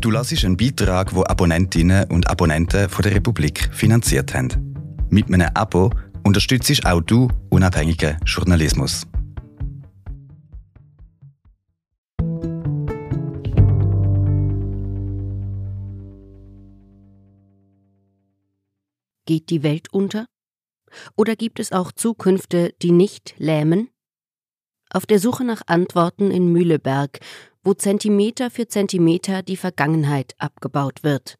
Du lassest einen Beitrag, wo Abonnentinnen und Abonnenten von der Republik finanziert haben. Mit einem Abo unterstützt auch du unabhängigen Journalismus. Geht die Welt unter? Oder gibt es auch Zukünfte, die nicht lähmen? Auf der Suche nach Antworten in Mühleberg, wo Zentimeter für Zentimeter die Vergangenheit abgebaut wird,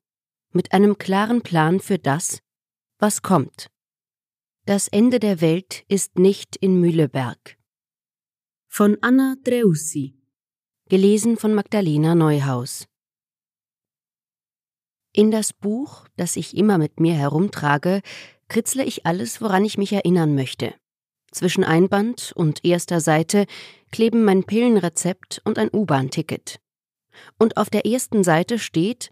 mit einem klaren Plan für das, was kommt. Das Ende der Welt ist nicht in Mühleberg. Von Anna Dreussi. Gelesen von Magdalena Neuhaus. In das Buch, das ich immer mit mir herumtrage, kritzle ich alles, woran ich mich erinnern möchte. Zwischen Einband und erster Seite kleben mein Pillenrezept und ein U-Bahn-Ticket. Und auf der ersten Seite steht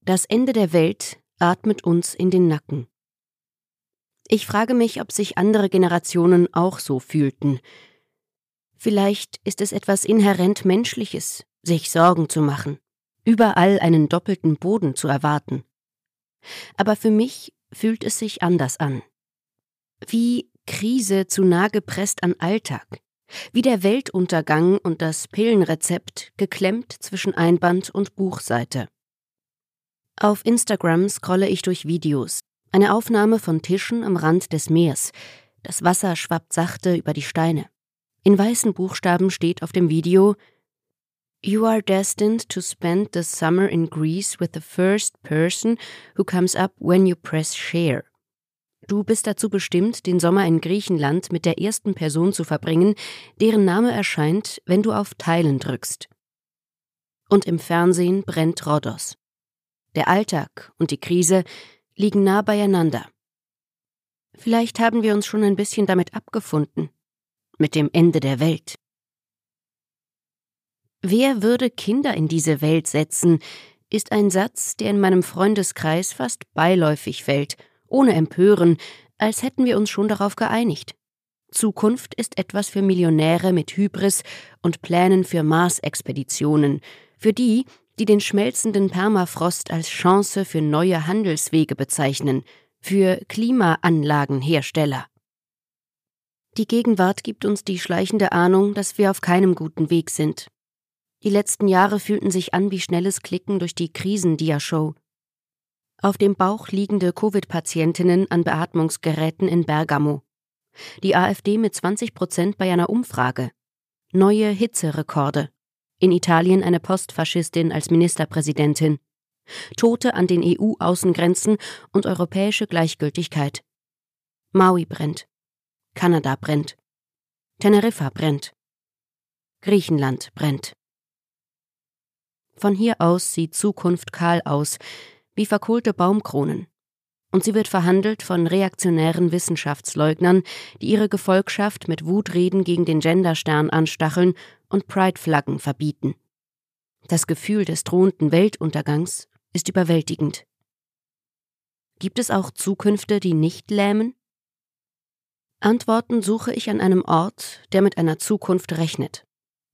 Das Ende der Welt atmet uns in den Nacken. Ich frage mich, ob sich andere Generationen auch so fühlten. Vielleicht ist es etwas inhärent Menschliches, sich Sorgen zu machen, überall einen doppelten Boden zu erwarten. Aber für mich fühlt es sich anders an. Wie Krise zu nah gepresst an Alltag, wie der Weltuntergang und das Pillenrezept geklemmt zwischen Einband und Buchseite. Auf Instagram scrolle ich durch Videos, eine Aufnahme von Tischen am Rand des Meers. Das Wasser schwappt sachte über die Steine. In weißen Buchstaben steht auf dem Video You are destined to spend the summer in Greece with the first person who comes up when you press share. Du bist dazu bestimmt, den Sommer in Griechenland mit der ersten Person zu verbringen, deren Name erscheint, wenn du auf Teilen drückst. Und im Fernsehen brennt Rhodos. Der Alltag und die Krise liegen nah beieinander. Vielleicht haben wir uns schon ein bisschen damit abgefunden, mit dem Ende der Welt. Wer würde Kinder in diese Welt setzen, ist ein Satz, der in meinem Freundeskreis fast beiläufig fällt, ohne Empören, als hätten wir uns schon darauf geeinigt. Zukunft ist etwas für Millionäre mit Hybris und Plänen für Mars-Expeditionen, für die, die den schmelzenden Permafrost als Chance für neue Handelswege bezeichnen, für Klimaanlagenhersteller. Die Gegenwart gibt uns die schleichende Ahnung, dass wir auf keinem guten Weg sind. Die letzten Jahre fühlten sich an wie schnelles Klicken durch die Krisendiashow. Auf dem Bauch liegende Covid-Patientinnen an Beatmungsgeräten in Bergamo. Die AfD mit 20 Prozent bei einer Umfrage. Neue Hitzerekorde. In Italien eine Postfaschistin als Ministerpräsidentin. Tote an den EU-Außengrenzen und europäische Gleichgültigkeit. Maui brennt. Kanada brennt. Teneriffa brennt. Griechenland brennt. Von hier aus sieht Zukunft kahl aus, wie verkohlte Baumkronen. Und sie wird verhandelt von reaktionären Wissenschaftsleugnern, die ihre Gefolgschaft mit Wutreden gegen den Genderstern anstacheln und Pride-Flaggen verbieten. Das Gefühl des drohenden Weltuntergangs ist überwältigend. Gibt es auch Zukünfte, die nicht lähmen? Antworten suche ich an einem Ort, der mit einer Zukunft rechnet.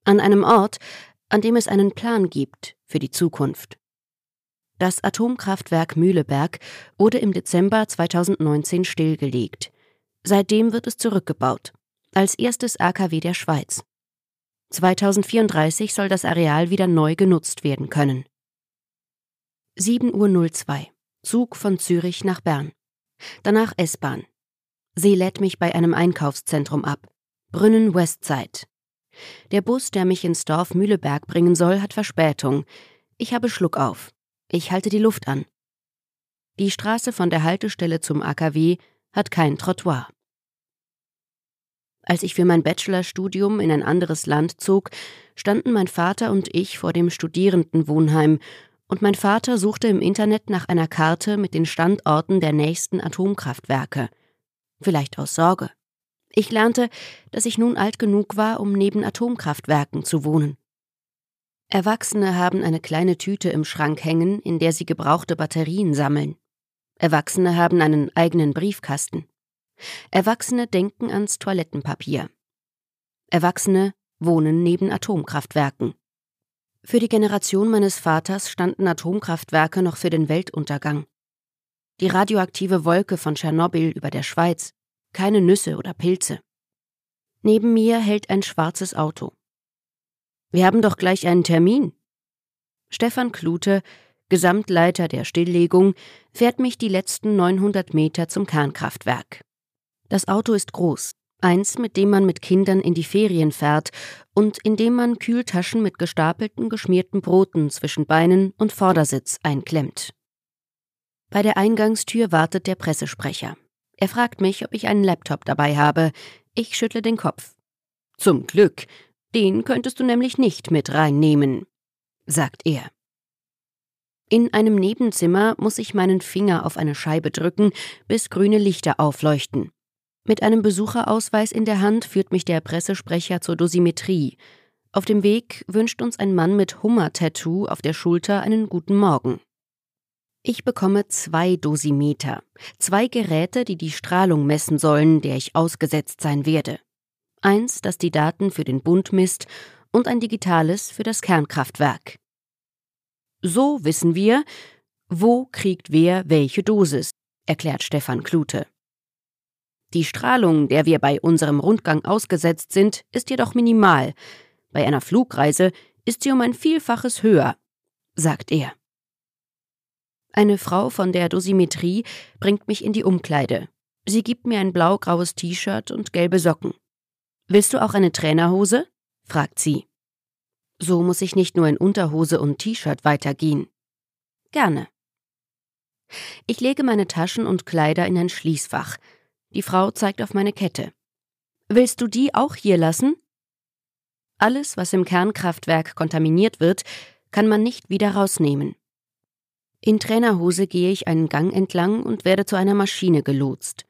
An einem Ort, an dem es einen Plan gibt für die Zukunft. Das Atomkraftwerk Mühleberg wurde im Dezember 2019 stillgelegt. Seitdem wird es zurückgebaut, als erstes AKW der Schweiz. 2034 soll das Areal wieder neu genutzt werden können. 7.02 Uhr. Zug von Zürich nach Bern. Danach S-Bahn. Sie lädt mich bei einem Einkaufszentrum ab. Brünnen Westside. Der Bus, der mich ins Dorf Mühleberg bringen soll, hat Verspätung. Ich habe Schluck auf. Ich halte die Luft an. Die Straße von der Haltestelle zum AKW hat kein Trottoir. Als ich für mein Bachelorstudium in ein anderes Land zog, standen mein Vater und ich vor dem Studierendenwohnheim, und mein Vater suchte im Internet nach einer Karte mit den Standorten der nächsten Atomkraftwerke. Vielleicht aus Sorge. Ich lernte, dass ich nun alt genug war, um neben Atomkraftwerken zu wohnen. Erwachsene haben eine kleine Tüte im Schrank hängen, in der sie gebrauchte Batterien sammeln. Erwachsene haben einen eigenen Briefkasten. Erwachsene denken ans Toilettenpapier. Erwachsene wohnen neben Atomkraftwerken. Für die Generation meines Vaters standen Atomkraftwerke noch für den Weltuntergang. Die radioaktive Wolke von Tschernobyl über der Schweiz, keine Nüsse oder Pilze. Neben mir hält ein schwarzes Auto. Wir haben doch gleich einen Termin. Stefan Klute, Gesamtleiter der Stilllegung, fährt mich die letzten 900 Meter zum Kernkraftwerk. Das Auto ist groß, eins, mit dem man mit Kindern in die Ferien fährt und in dem man Kühltaschen mit gestapelten geschmierten Broten zwischen Beinen und Vordersitz einklemmt. Bei der Eingangstür wartet der Pressesprecher. Er fragt mich, ob ich einen Laptop dabei habe. Ich schüttle den Kopf. Zum Glück, den könntest du nämlich nicht mit reinnehmen, sagt er. In einem Nebenzimmer muss ich meinen Finger auf eine Scheibe drücken, bis grüne Lichter aufleuchten. Mit einem Besucherausweis in der Hand führt mich der Pressesprecher zur Dosimetrie. Auf dem Weg wünscht uns ein Mann mit Hummer-Tattoo auf der Schulter einen guten Morgen. Ich bekomme zwei Dosimeter, zwei Geräte, die die Strahlung messen sollen, der ich ausgesetzt sein werde. Eins, das die Daten für den Bund misst, und ein digitales für das Kernkraftwerk. So wissen wir, wo kriegt wer welche Dosis, erklärt Stefan Klute. Die Strahlung, der wir bei unserem Rundgang ausgesetzt sind, ist jedoch minimal. Bei einer Flugreise ist sie um ein Vielfaches höher, sagt er. Eine Frau von der Dosimetrie bringt mich in die Umkleide. Sie gibt mir ein blau-graues T-Shirt und gelbe Socken. Willst du auch eine Trainerhose? fragt sie. So muss ich nicht nur in Unterhose und T-Shirt weitergehen. Gerne. Ich lege meine Taschen und Kleider in ein Schließfach. Die Frau zeigt auf meine Kette. Willst du die auch hier lassen? Alles, was im Kernkraftwerk kontaminiert wird, kann man nicht wieder rausnehmen. In Trainerhose gehe ich einen Gang entlang und werde zu einer Maschine gelotst.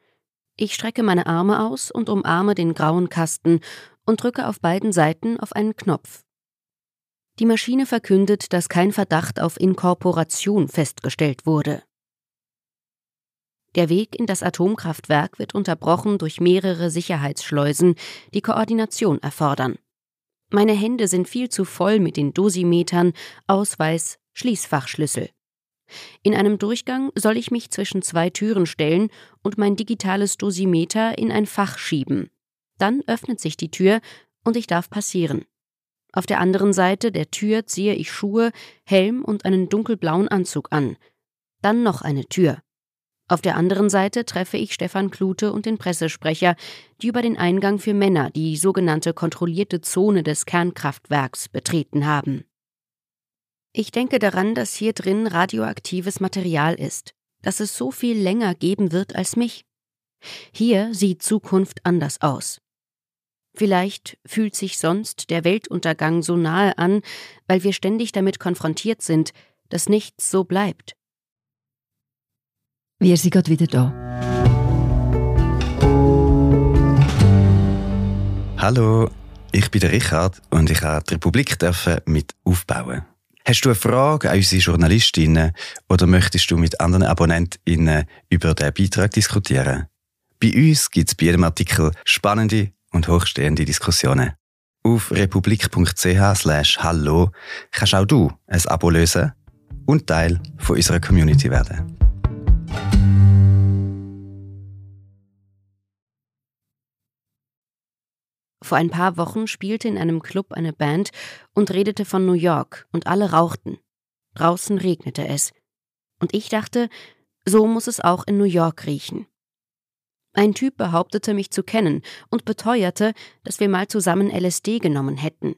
Ich strecke meine Arme aus und umarme den grauen Kasten und drücke auf beiden Seiten auf einen Knopf. Die Maschine verkündet, dass kein Verdacht auf Inkorporation festgestellt wurde. Der Weg in das Atomkraftwerk wird unterbrochen durch mehrere Sicherheitsschleusen, die Koordination erfordern. Meine Hände sind viel zu voll mit den Dosimetern, Ausweis, Schließfachschlüssel. In einem Durchgang soll ich mich zwischen zwei Türen stellen und mein digitales Dosimeter in ein Fach schieben. Dann öffnet sich die Tür und ich darf passieren. Auf der anderen Seite der Tür ziehe ich Schuhe, Helm und einen dunkelblauen Anzug an. Dann noch eine Tür. Auf der anderen Seite treffe ich Stefan Klute und den Pressesprecher, die über den Eingang für Männer, die sogenannte kontrollierte Zone des Kernkraftwerks, betreten haben. Ich denke daran, dass hier drin radioaktives Material ist, dass es so viel länger geben wird als mich. Hier sieht Zukunft anders aus. Vielleicht fühlt sich sonst der Weltuntergang so nahe an, weil wir ständig damit konfrontiert sind, dass nichts so bleibt. Wir sind gerade wieder da. Hallo, ich bin der Richard und ich habe die Republik mit aufbauen. Hast du eine Frage an unsere Journalistinnen oder möchtest du mit anderen AbonnentInnen über den Beitrag diskutieren? Bei uns gibt es bei jedem Artikel spannende und hochstehende Diskussionen. Auf republik.ch hallo kannst auch du ein Abo lösen und Teil von unserer Community werden. Vor ein paar Wochen spielte in einem Club eine Band und redete von New York und alle rauchten. Draußen regnete es. Und ich dachte, so muss es auch in New York riechen. Ein Typ behauptete, mich zu kennen und beteuerte, dass wir mal zusammen LSD genommen hätten.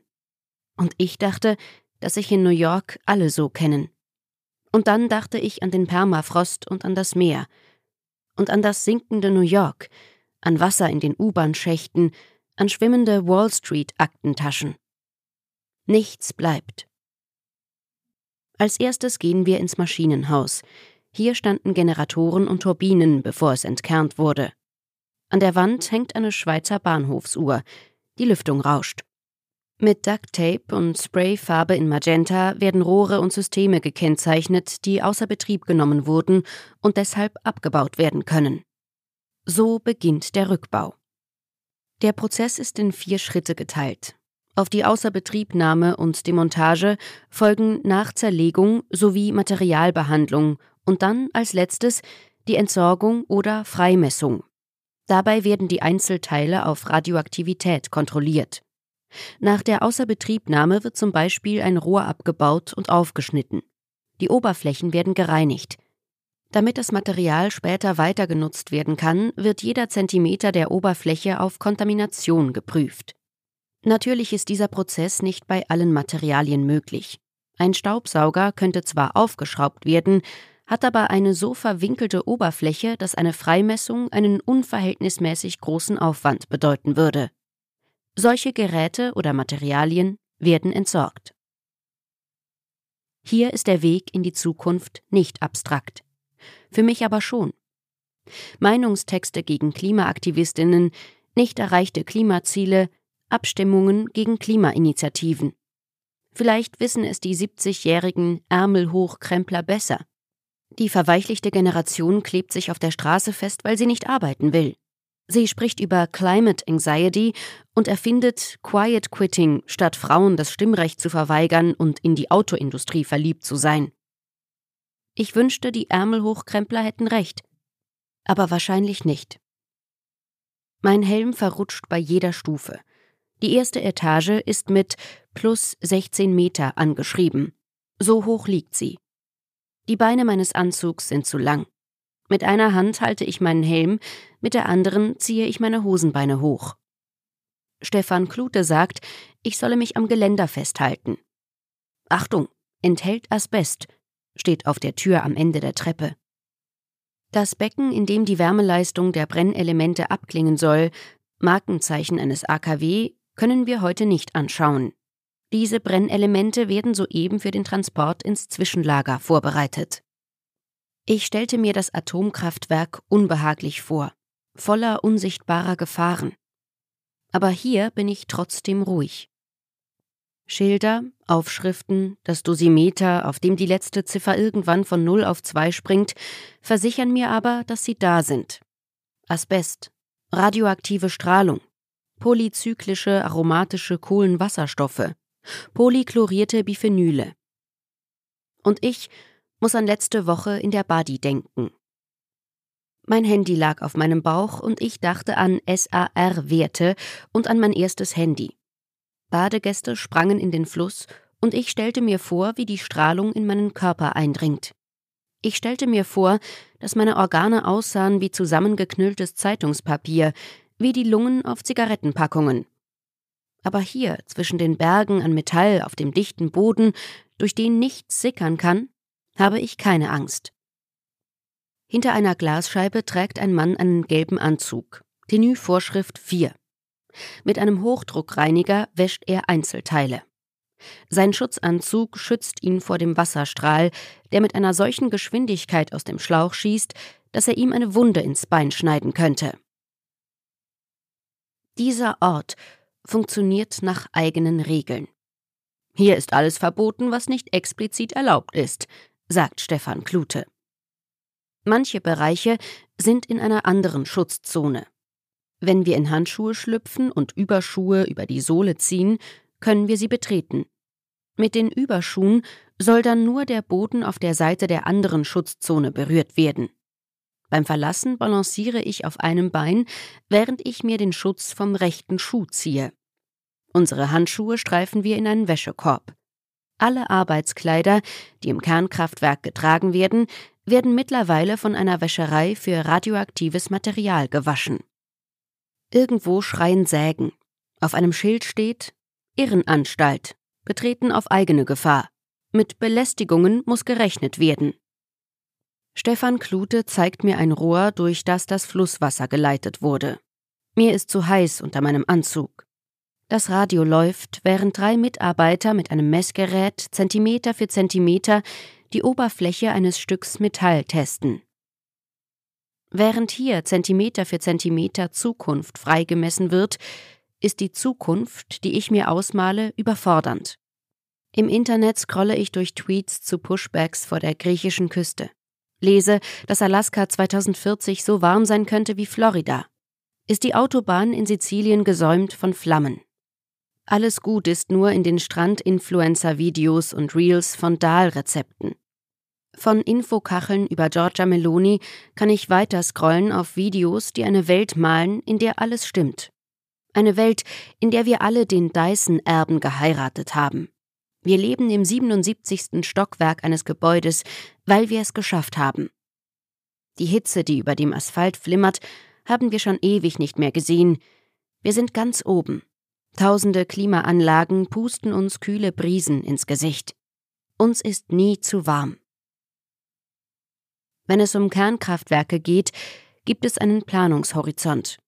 Und ich dachte, dass sich in New York alle so kennen. Und dann dachte ich an den Permafrost und an das Meer. Und an das sinkende New York, an Wasser in den U-Bahn-Schächten, an schwimmende Wall Street-Aktentaschen. Nichts bleibt. Als erstes gehen wir ins Maschinenhaus. Hier standen Generatoren und Turbinen, bevor es entkernt wurde. An der Wand hängt eine Schweizer Bahnhofsuhr. Die Lüftung rauscht. Mit Duct Tape und Sprayfarbe in Magenta werden Rohre und Systeme gekennzeichnet, die außer Betrieb genommen wurden und deshalb abgebaut werden können. So beginnt der Rückbau. Der Prozess ist in vier Schritte geteilt. Auf die Außerbetriebnahme und Demontage folgen Nachzerlegung sowie Materialbehandlung und dann als letztes die Entsorgung oder Freimessung. Dabei werden die Einzelteile auf Radioaktivität kontrolliert. Nach der Außerbetriebnahme wird zum Beispiel ein Rohr abgebaut und aufgeschnitten. Die Oberflächen werden gereinigt. Damit das Material später weiter genutzt werden kann, wird jeder Zentimeter der Oberfläche auf Kontamination geprüft. Natürlich ist dieser Prozess nicht bei allen Materialien möglich. Ein Staubsauger könnte zwar aufgeschraubt werden, hat aber eine so verwinkelte Oberfläche, dass eine Freimessung einen unverhältnismäßig großen Aufwand bedeuten würde. Solche Geräte oder Materialien werden entsorgt. Hier ist der Weg in die Zukunft nicht abstrakt. Für mich aber schon. Meinungstexte gegen Klimaaktivistinnen, nicht erreichte Klimaziele, Abstimmungen gegen Klimainitiativen. Vielleicht wissen es die 70-jährigen Ärmelhochkrempler besser. Die verweichlichte Generation klebt sich auf der Straße fest, weil sie nicht arbeiten will. Sie spricht über Climate Anxiety und erfindet Quiet Quitting, statt Frauen das Stimmrecht zu verweigern und in die Autoindustrie verliebt zu sein. Ich wünschte, die Ärmelhochkrempler hätten recht. Aber wahrscheinlich nicht. Mein Helm verrutscht bei jeder Stufe. Die erste Etage ist mit plus 16 Meter angeschrieben. So hoch liegt sie. Die Beine meines Anzugs sind zu lang. Mit einer Hand halte ich meinen Helm, mit der anderen ziehe ich meine Hosenbeine hoch. Stefan Klute sagt, ich solle mich am Geländer festhalten. Achtung, enthält Asbest, steht auf der Tür am Ende der Treppe. Das Becken, in dem die Wärmeleistung der Brennelemente abklingen soll, Markenzeichen eines AKW, können wir heute nicht anschauen. Diese Brennelemente werden soeben für den Transport ins Zwischenlager vorbereitet. Ich stellte mir das Atomkraftwerk unbehaglich vor, voller unsichtbarer Gefahren. Aber hier bin ich trotzdem ruhig. Schilder, Aufschriften, das Dosimeter, auf dem die letzte Ziffer irgendwann von 0 auf 2 springt, versichern mir aber, dass sie da sind. Asbest, radioaktive Strahlung, polyzyklische aromatische Kohlenwasserstoffe, polychlorierte Biphenyle. Und ich muss an letzte Woche in der Badi denken. Mein Handy lag auf meinem Bauch und ich dachte an SAR-Werte und an mein erstes Handy. Badegäste sprangen in den Fluss und ich stellte mir vor, wie die Strahlung in meinen Körper eindringt. Ich stellte mir vor, dass meine Organe aussahen wie zusammengeknülltes Zeitungspapier, wie die Lungen auf Zigarettenpackungen. Aber hier, zwischen den Bergen an Metall auf dem dichten Boden, durch den nichts sickern kann, habe ich keine Angst. Hinter einer Glasscheibe trägt ein Mann einen gelben Anzug. Tenue-Vorschrift 4. Mit einem Hochdruckreiniger wäscht er Einzelteile. Sein Schutzanzug schützt ihn vor dem Wasserstrahl, der mit einer solchen Geschwindigkeit aus dem Schlauch schießt, dass er ihm eine Wunde ins Bein schneiden könnte. Dieser Ort funktioniert nach eigenen Regeln. Hier ist alles verboten, was nicht explizit erlaubt ist, sagt Stefan Klute. Manche Bereiche sind in einer anderen Schutzzone. Wenn wir in Handschuhe schlüpfen und Überschuhe über die Sohle ziehen, können wir sie betreten. Mit den Überschuhen soll dann nur der Boden auf der Seite der anderen Schutzzone berührt werden. Beim Verlassen balanciere ich auf einem Bein, während ich mir den Schutz vom rechten Schuh ziehe. Unsere Handschuhe streifen wir in einen Wäschekorb. Alle Arbeitskleider, die im Kernkraftwerk getragen werden, werden mittlerweile von einer Wäscherei für radioaktives Material gewaschen. Irgendwo schreien Sägen. Auf einem Schild steht Irrenanstalt, betreten auf eigene Gefahr. Mit Belästigungen muss gerechnet werden. Stefan Klute zeigt mir ein Rohr, durch das das Flusswasser geleitet wurde. Mir ist zu heiß unter meinem Anzug. Das Radio läuft, während drei Mitarbeiter mit einem Messgerät Zentimeter für Zentimeter die Oberfläche eines Stücks Metall testen. Während hier Zentimeter für Zentimeter Zukunft freigemessen wird, ist die Zukunft, die ich mir ausmale, überfordernd. Im Internet scrolle ich durch Tweets zu Pushbacks vor der griechischen Küste. Lese, dass Alaska 2040 so warm sein könnte wie Florida. Ist die Autobahn in Sizilien gesäumt von Flammen. Alles gut ist nur in den Strand-Influencer-Videos und Reels von Dahl-Rezepten. Von Infokacheln über Giorgia Meloni kann ich weiter scrollen auf Videos, die eine Welt malen, in der alles stimmt. Eine Welt, in der wir alle den Dyson-Erben geheiratet haben. Wir leben im 77. Stockwerk eines Gebäudes, weil wir es geschafft haben. Die Hitze, die über dem Asphalt flimmert, haben wir schon ewig nicht mehr gesehen. Wir sind ganz oben. Tausende Klimaanlagen pusten uns kühle Brisen ins Gesicht. Uns ist nie zu warm. Wenn es um Kernkraftwerke geht, gibt es einen Planungshorizont.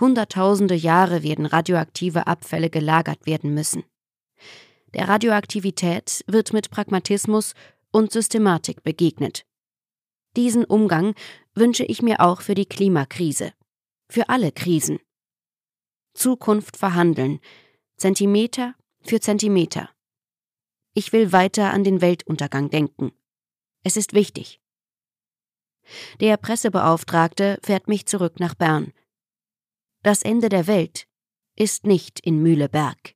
Hunderttausende Jahre werden radioaktive Abfälle gelagert werden müssen. Der Radioaktivität wird mit Pragmatismus und Systematik begegnet. Diesen Umgang wünsche ich mir auch für die Klimakrise, für alle Krisen. Zukunft verhandeln, Zentimeter für Zentimeter. Ich will weiter an den Weltuntergang denken. Es ist wichtig. Der Pressebeauftragte fährt mich zurück nach Bern. Das Ende der Welt ist nicht in Mühleberg.